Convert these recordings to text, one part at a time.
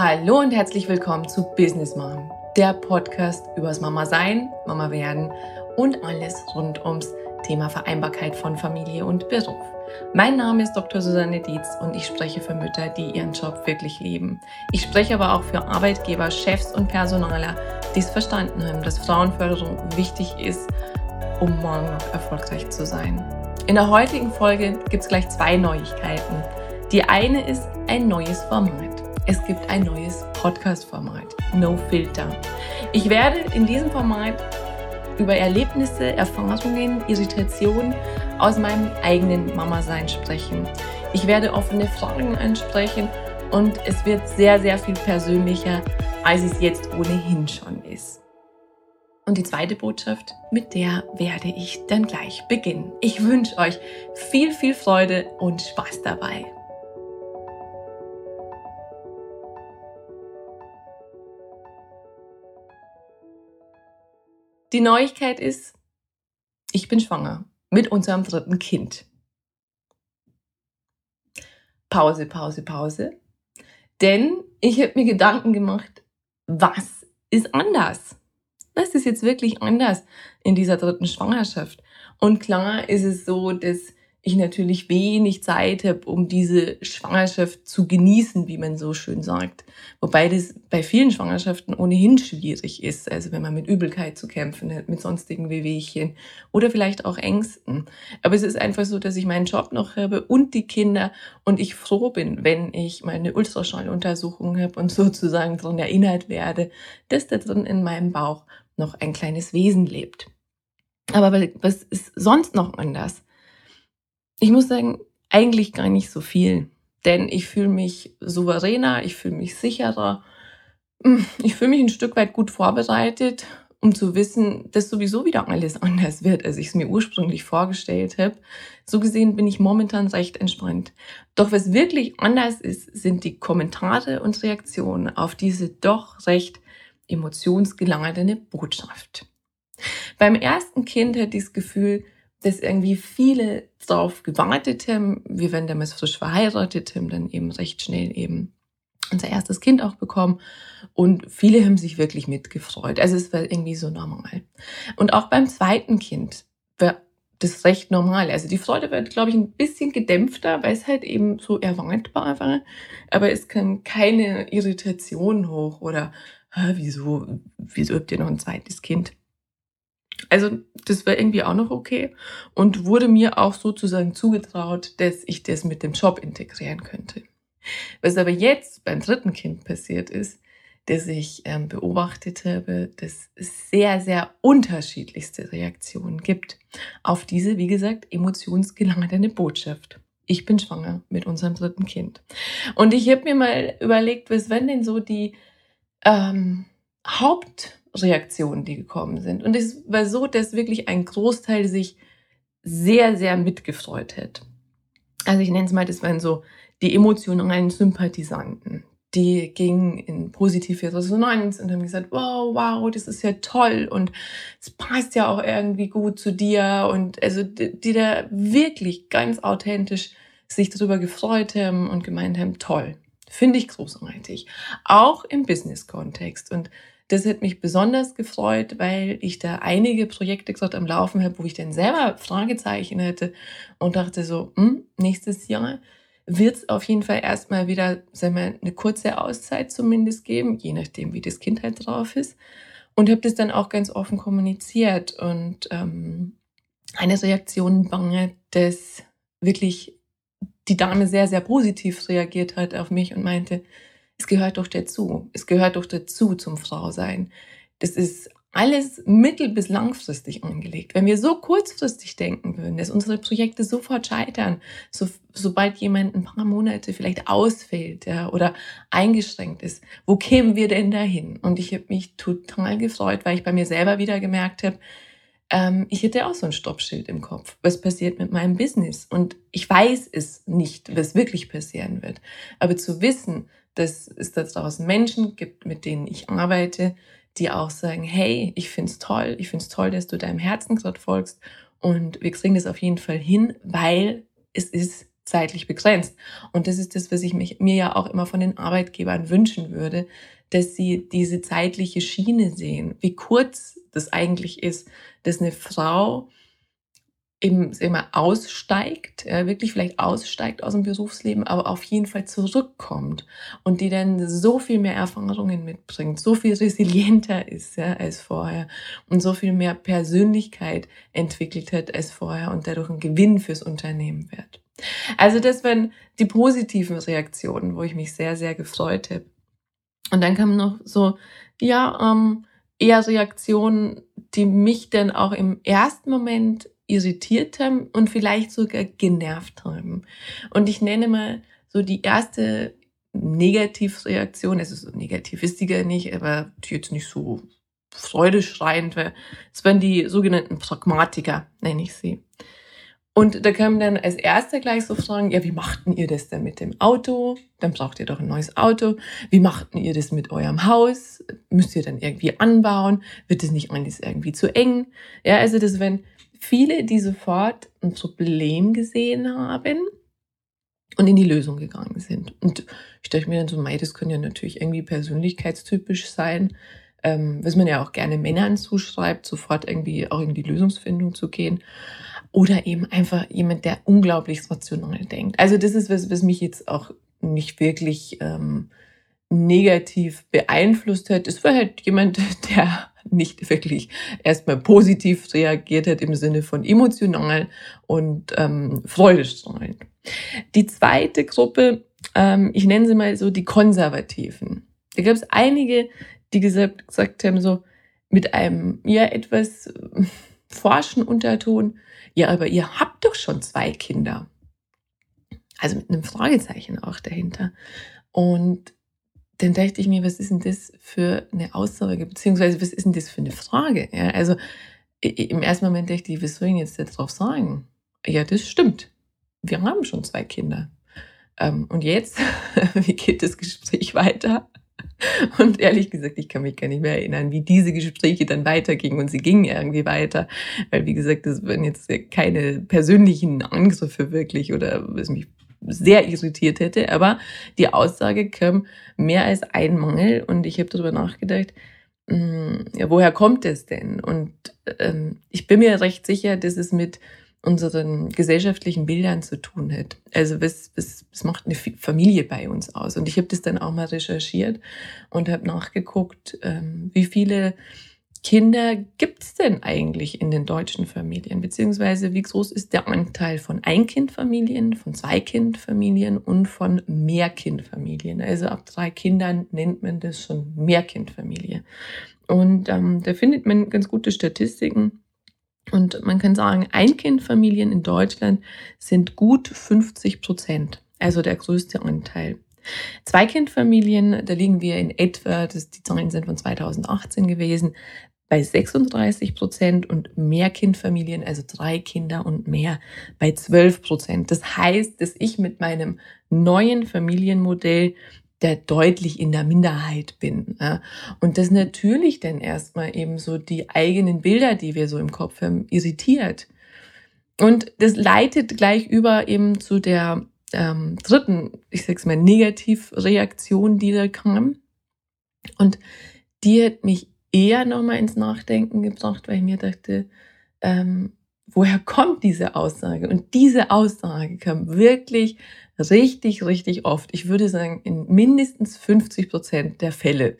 Hallo und herzlich willkommen zu Business Mom, der Podcast übers Mama sein, Mama werden und alles rund ums Thema Vereinbarkeit von Familie und Beruf. Mein Name ist Dr. Susanne Dietz und ich spreche für Mütter, die ihren Job wirklich lieben. Ich spreche aber auch für Arbeitgeber, Chefs und Personaler, die es verstanden haben, dass Frauenförderung wichtig ist, um morgen noch erfolgreich zu sein. In der heutigen Folge gibt es gleich zwei Neuigkeiten. Die eine ist ein neues Format. Es gibt ein neues Podcast-Format, No Filter. Ich werde in diesem Format über Erlebnisse, Erfahrungen, Irritationen aus meinem eigenen Mama-Sein sprechen. Ich werde offene Fragen ansprechen und es wird sehr, sehr viel persönlicher, als es jetzt ohnehin schon ist. Und die zweite Botschaft, mit der werde ich dann gleich beginnen. Ich wünsche euch viel, viel Freude und Spaß dabei. Die Neuigkeit ist, ich bin schwanger mit unserem dritten Kind. Pause, Pause, Pause. Denn ich habe mir Gedanken gemacht, was ist anders? Was ist jetzt wirklich anders in dieser dritten Schwangerschaft? Und klar ist es so, dass ich natürlich wenig Zeit habe, um diese Schwangerschaft zu genießen, wie man so schön sagt. Wobei das bei vielen Schwangerschaften ohnehin schwierig ist. Also wenn man mit Übelkeit zu kämpfen hat, mit sonstigen Wehwehchen oder vielleicht auch Ängsten. Aber es ist einfach so, dass ich meinen Job noch habe und die Kinder und ich froh bin, wenn ich meine Ultraschalluntersuchung habe und sozusagen daran erinnert werde, dass da drin in meinem Bauch noch ein kleines Wesen lebt. Aber was ist sonst noch anders? Ich muss sagen, eigentlich gar nicht so viel. Denn ich fühle mich souveräner, ich fühle mich sicherer, hm, ich fühle mich ein Stück weit gut vorbereitet, um zu wissen, dass sowieso wieder alles anders wird, als ich es mir ursprünglich vorgestellt habe. So gesehen bin ich momentan recht entspannt. Doch was wirklich anders ist, sind die Kommentare und Reaktionen auf diese doch recht emotionsgeladene Botschaft. Beim ersten Kind hatte ich das Gefühl, dass irgendwie viele darauf gewartet haben. Wir werden damals frisch verheiratet, haben dann eben recht schnell eben unser erstes Kind auch bekommen und viele haben sich wirklich mitgefreut. Also es war irgendwie so normal. Und auch beim zweiten Kind war das recht normal. Also die Freude wird, glaube ich, ein bisschen gedämpfter, weil es halt eben so erwartbar war. Aber es kam keine Irritation hoch oder wieso, wieso habt ihr noch ein zweites Kind? Also das war irgendwie auch noch okay und wurde mir auch sozusagen zugetraut, dass ich das mit dem Job integrieren könnte. Was aber jetzt beim dritten Kind passiert ist, dass ich ähm, beobachtet habe, dass es sehr, sehr unterschiedlichste Reaktionen gibt auf diese, wie gesagt, emotionsgeladene Botschaft. Ich bin schwanger mit unserem dritten Kind. Und ich habe mir mal überlegt, was wären denn so die ähm, Haupt Reaktionen, die gekommen sind. Und es war so, dass wirklich ein Großteil sich sehr, sehr mitgefreut hat. Also ich nenne es mal, das waren so die emotionalen Sympathisanten. Die gingen in positive Resonanz und haben gesagt, wow, wow, das ist ja toll und es passt ja auch irgendwie gut zu dir und also die, die da wirklich ganz authentisch sich darüber gefreut haben und gemeint haben, toll, finde ich großartig. Auch im Business-Kontext und das hat mich besonders gefreut, weil ich da einige Projekte gerade am Laufen habe, wo ich dann selber Fragezeichen hätte und dachte so, hm, nächstes Jahr wird es auf jeden Fall erstmal wieder, sagen wir, eine kurze Auszeit zumindest geben, je nachdem, wie das Kind halt drauf ist. Und habe das dann auch ganz offen kommuniziert. Und ähm, eine Reaktion war, dass wirklich die Dame sehr, sehr positiv reagiert hat auf mich und meinte, es gehört doch dazu. Es gehört doch dazu zum Frausein. Das ist alles mittel- bis langfristig angelegt. Wenn wir so kurzfristig denken würden, dass unsere Projekte sofort scheitern, so, sobald jemand ein paar Monate vielleicht ausfällt ja, oder eingeschränkt ist, wo kämen wir denn dahin? Und ich habe mich total gefreut, weil ich bei mir selber wieder gemerkt habe, ähm, ich hätte auch so ein Stoppschild im Kopf. Was passiert mit meinem Business? Und ich weiß es nicht, was wirklich passieren wird. Aber zu wissen, dass es da draußen Menschen gibt, mit denen ich arbeite, die auch sagen, hey, ich find's toll, ich find's toll, dass du deinem Herzen gerade folgst und wir kriegen das auf jeden Fall hin, weil es ist zeitlich begrenzt. Und das ist das, was ich mich, mir ja auch immer von den Arbeitgebern wünschen würde, dass sie diese zeitliche Schiene sehen, wie kurz das eigentlich ist, dass eine Frau eben immer aussteigt, äh, wirklich vielleicht aussteigt aus dem Berufsleben, aber auf jeden Fall zurückkommt und die dann so viel mehr Erfahrungen mitbringt, so viel resilienter ist ja, als vorher und so viel mehr Persönlichkeit entwickelt hat als vorher und dadurch ein Gewinn fürs Unternehmen wird. Also das waren die positiven Reaktionen, wo ich mich sehr, sehr gefreut habe. Und dann kamen noch so, ja, ähm, eher Reaktionen, die mich dann auch im ersten Moment irritiert haben und vielleicht sogar genervt haben. Und ich nenne mal so die erste Negativreaktion, ist so negativ ist die gar nicht, aber die jetzt nicht so freudeschreiend wäre. Es waren die sogenannten Pragmatiker, nenne ich sie. Und da kamen dann als erster gleich so Fragen, ja, wie machten ihr das denn mit dem Auto? Dann braucht ihr doch ein neues Auto. Wie machten ihr das mit eurem Haus? Müsst ihr dann irgendwie anbauen? Wird es nicht alles irgendwie zu eng? Ja, also das, wenn viele, die sofort ein Problem gesehen haben und in die Lösung gegangen sind. Und ich dachte mir dann so, mei, das können ja natürlich irgendwie persönlichkeitstypisch sein, ähm, was man ja auch gerne Männern zuschreibt, sofort irgendwie auch in die Lösungsfindung zu gehen. Oder eben einfach jemand, der unglaublich rational denkt. Also das ist was, was mich jetzt auch nicht wirklich ähm, negativ beeinflusst hat. Es war halt jemand, der nicht wirklich erstmal positiv reagiert hat im Sinne von emotional und ähm, freudestrahlend. Die zweite Gruppe, ähm, ich nenne sie mal so die Konservativen. Da gab es einige, die gesagt, gesagt haben, so mit einem ja etwas äh, forschen Unterton, ja, aber ihr habt doch schon zwei Kinder. Also mit einem Fragezeichen auch dahinter. Und dann dachte ich mir, was ist denn das für eine Aussage, beziehungsweise was ist denn das für eine Frage? Ja, also im ersten Moment dachte ich, was soll ich jetzt darauf sagen? Ja, das stimmt. Wir haben schon zwei Kinder. Ähm, und jetzt, wie geht das Gespräch weiter? Und ehrlich gesagt, ich kann mich gar nicht mehr erinnern, wie diese Gespräche dann weitergingen. Und sie gingen irgendwie weiter. Weil, wie gesagt, das waren jetzt keine persönlichen Angriffe wirklich oder was mich sehr irritiert hätte. Aber die Aussage kam mehr als ein Mangel und ich habe darüber nachgedacht, hm, ja, woher kommt es denn? Und ähm, ich bin mir recht sicher, dass es mit unseren gesellschaftlichen Bildern zu tun hat. Also was, was, was macht eine Familie bei uns aus? Und ich habe das dann auch mal recherchiert und habe nachgeguckt, ähm, wie viele Kinder gibt es denn eigentlich in den deutschen Familien? Beziehungsweise wie groß ist der Anteil von Einkindfamilien, von Zweikindfamilien und von Mehrkindfamilien? Also ab drei Kindern nennt man das schon Mehrkindfamilie. Und ähm, da findet man ganz gute Statistiken. Und man kann sagen, Einkindfamilien in Deutschland sind gut 50 Prozent, also der größte Anteil. Zweikindfamilien, da liegen wir in etwa, das, die Zahlen sind von 2018 gewesen, bei 36 Prozent und Mehrkindfamilien, also drei Kinder und mehr, bei 12 Prozent. Das heißt, dass ich mit meinem neuen Familienmodell der deutlich in der Minderheit bin. Und das natürlich dann erstmal eben so die eigenen Bilder, die wir so im Kopf haben, irritiert. Und das leitet gleich über eben zu der ähm, dritten, ich sag's mal, Negativreaktion, die da kam. Und die hat mich eher nochmal ins Nachdenken gebracht, weil ich mir dachte, ähm, woher kommt diese Aussage? Und diese Aussage kam wirklich richtig, richtig oft. Ich würde sagen, in mindestens 50 Prozent der Fälle.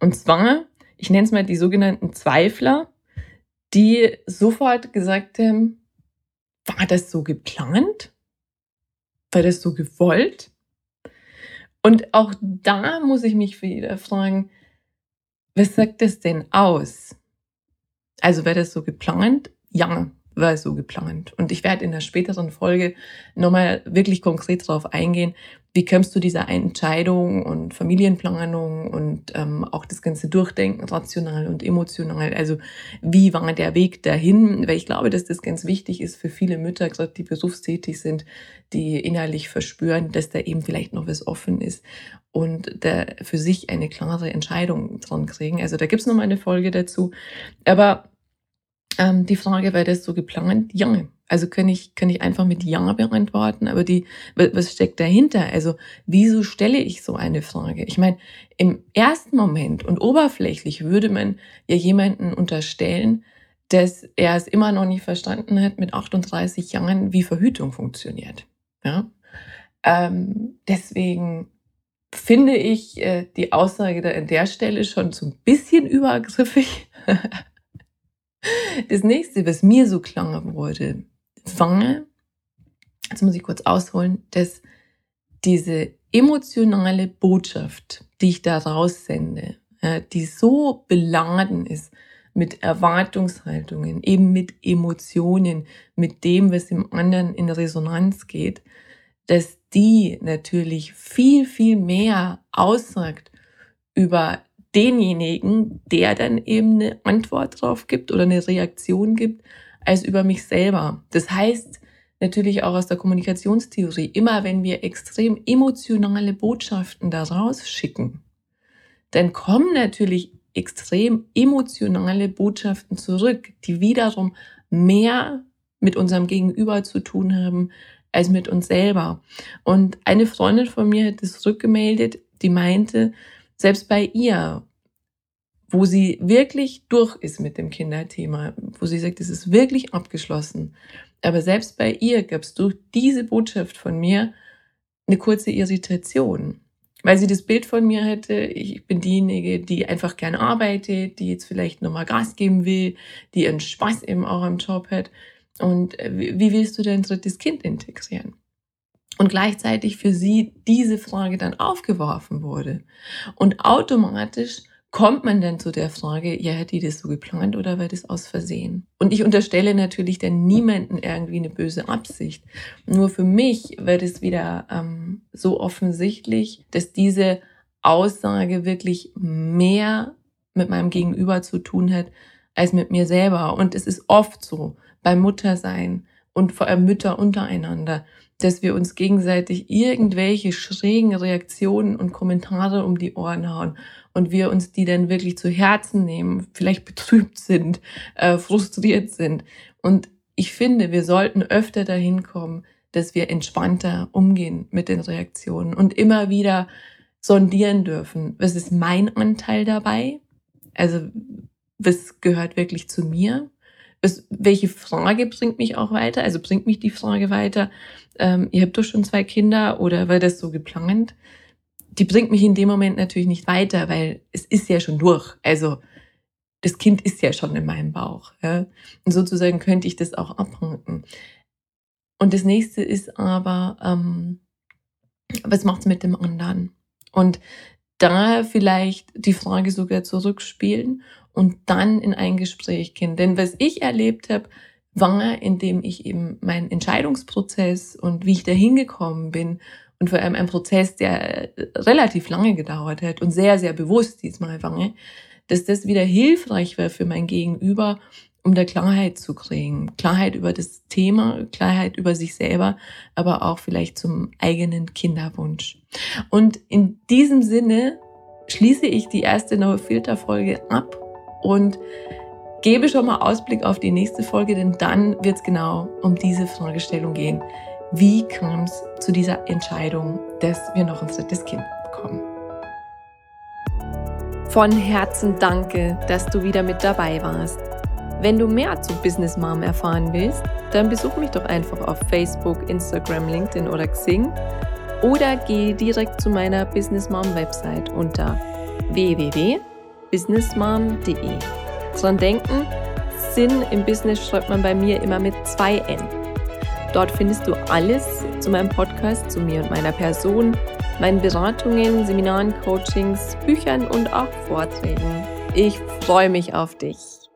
Und zwar, ich nenne es mal die sogenannten Zweifler, die sofort gesagt haben, war das so geplant? War das so gewollt? Und auch da muss ich mich wieder fragen, was sagt das denn aus? Also wäre das so geplant? Ja, war so geplant. Und ich werde in der späteren Folge nochmal wirklich konkret darauf eingehen, wie kommst du dieser Entscheidung und Familienplanung und ähm, auch das ganze Durchdenken rational und emotional. Also wie war der Weg dahin? Weil ich glaube, dass das ganz wichtig ist für viele Mütter, gerade die berufstätig sind, die innerlich verspüren, dass da eben vielleicht noch was offen ist und da für sich eine klare Entscheidung dran kriegen. Also da gibt's noch mal eine Folge dazu. Aber Ähm, die Frage, war das so geplant? Ja. Also kann ich, kann ich einfach mit Ja beantworten, aber die, was steckt dahinter? Also, wieso stelle ich so eine Frage? Ich meine, im ersten Moment und oberflächlich würde man ja jemanden unterstellen, dass er es immer noch nicht verstanden hat mit 38 Jahren, wie Verhütung funktioniert. Ja? Ähm, deswegen finde ich äh, die Aussage da an der Stelle schon so ein bisschen übergriffig. das nächste, was mir so klar wurde, war, jetzt muss ich kurz ausholen, dass diese emotionale Botschaft, die ich da raussende, die so beladen ist mit Erwartungshaltungen, eben mit Emotionen, mit dem, was im anderen in Resonanz geht, dass die natürlich viel, viel mehr aussagt über denjenigen, der dann eben eine Antwort drauf gibt oder eine Reaktion gibt, als über mich selber. Das heißt natürlich auch aus der Kommunikationstheorie, immer wenn wir extrem emotionale Botschaften daraus schicken, dann kommen natürlich extrem emotionale Botschaften zurück, die wiederum mehr mit unserem Gegenüber zu tun haben als mit uns selber. Und eine Freundin von mir hat es zurückgemeldet, die meinte, selbst bei ihr, wo sie wirklich durch ist mit dem Kinderthema, wo sie sagt, es ist wirklich abgeschlossen, aber selbst bei ihr gab es durch diese Botschaft von mir eine kurze Irritation weil sie das Bild von mir hätte, ich bin diejenige, die einfach gern arbeitet, die jetzt vielleicht nochmal Gas geben will, die ihren Spaß eben auch am Job hat. Und äh, wie willst du dein drittes Kind integrieren? Und gleichzeitig für sie diese Frage dann aufgeworfen wurde. Und automatisch kommt man dann zu der Frage, ja, hat die das so geplant oder war das aus Versehen? Und ich unterstelle natürlich dann niemanden irgendwie eine böse Absicht. Nur für mich wird es wieder ähm, so offensichtlich, dass diese Aussage wirklich mehr mit meinem Gegenüber zu tun hat als mit mir selber. Und es ist oft so beim Muttersein und vor allem Mütter untereinander, dass wir uns gegenseitig irgendwelche schrägen Reaktionen und Kommentare um die Ohren hauen und wir uns die dann wirklich zu Herzen nehmen, vielleicht betrübt sind, äh, frustriert sind. Und ich finde, wir sollten öfter dahin kommen, dass wir entspannter umgehen mit den Reaktionen und immer wieder sondieren dürfen, was ist mein Anteil dabei? Also, was gehört wirklich zu mir? Was, welche Frage bringt mich auch weiter? Also bringt mich die Frage weiter, ähm, ihr habt doch schon zwei Kinder oder war das so geplant? die bringt mich in dem Moment natürlich nicht weiter, weil es ist ja schon durch. Also das Kind ist ja schon in meinem Bauch. Ja? Und sozusagen könnte ich das auch abhaken. Und das nächste ist aber, ähm, was macht's mit dem anderen? Und da vielleicht die Frage sogar zurückspielen und dann in ein Gespräch gehen. Denn was ich erlebt habe, war, indem ich eben meinen Entscheidungsprozess und wie ich da hingekommen bin und vor allem ein Prozess, der relativ lange gedauert hat und sehr, sehr bewusst diesmal war, dass das wieder hilfreich war für mein Gegenüber, um da Klarheit zu kriegen. Klarheit über das Thema, Klarheit über sich selber, aber auch vielleicht zum eigenen Kinderwunsch. Und in diesem Sinne schließe ich die erste No Filter Folge ab und gebe schon mal Ausblick auf die nächste Folge, denn dann wird es genau um diese Fragestellung gehen. Wie kam es zu dieser Entscheidung, dass wir noch ein drittes Kind bekommen? Von Herzen danke, dass du wieder mit dabei warst. Wenn du mehr zu Business Mom erfahren willst, dann besuch mich doch einfach auf Facebook, Instagram, LinkedIn oder Xing oder geh direkt zu meiner Business Mom Website unter www.businessmom.de. Dran denken, Sinn im Business schreibt man bei mir immer mit zwei N. Dort findest du alles zu meinem Podcast, zu mir und meiner Person, meinen Beratungen, Seminaren, Coachings, Büchern und auch Vorträgen. Ich freue mich auf dich.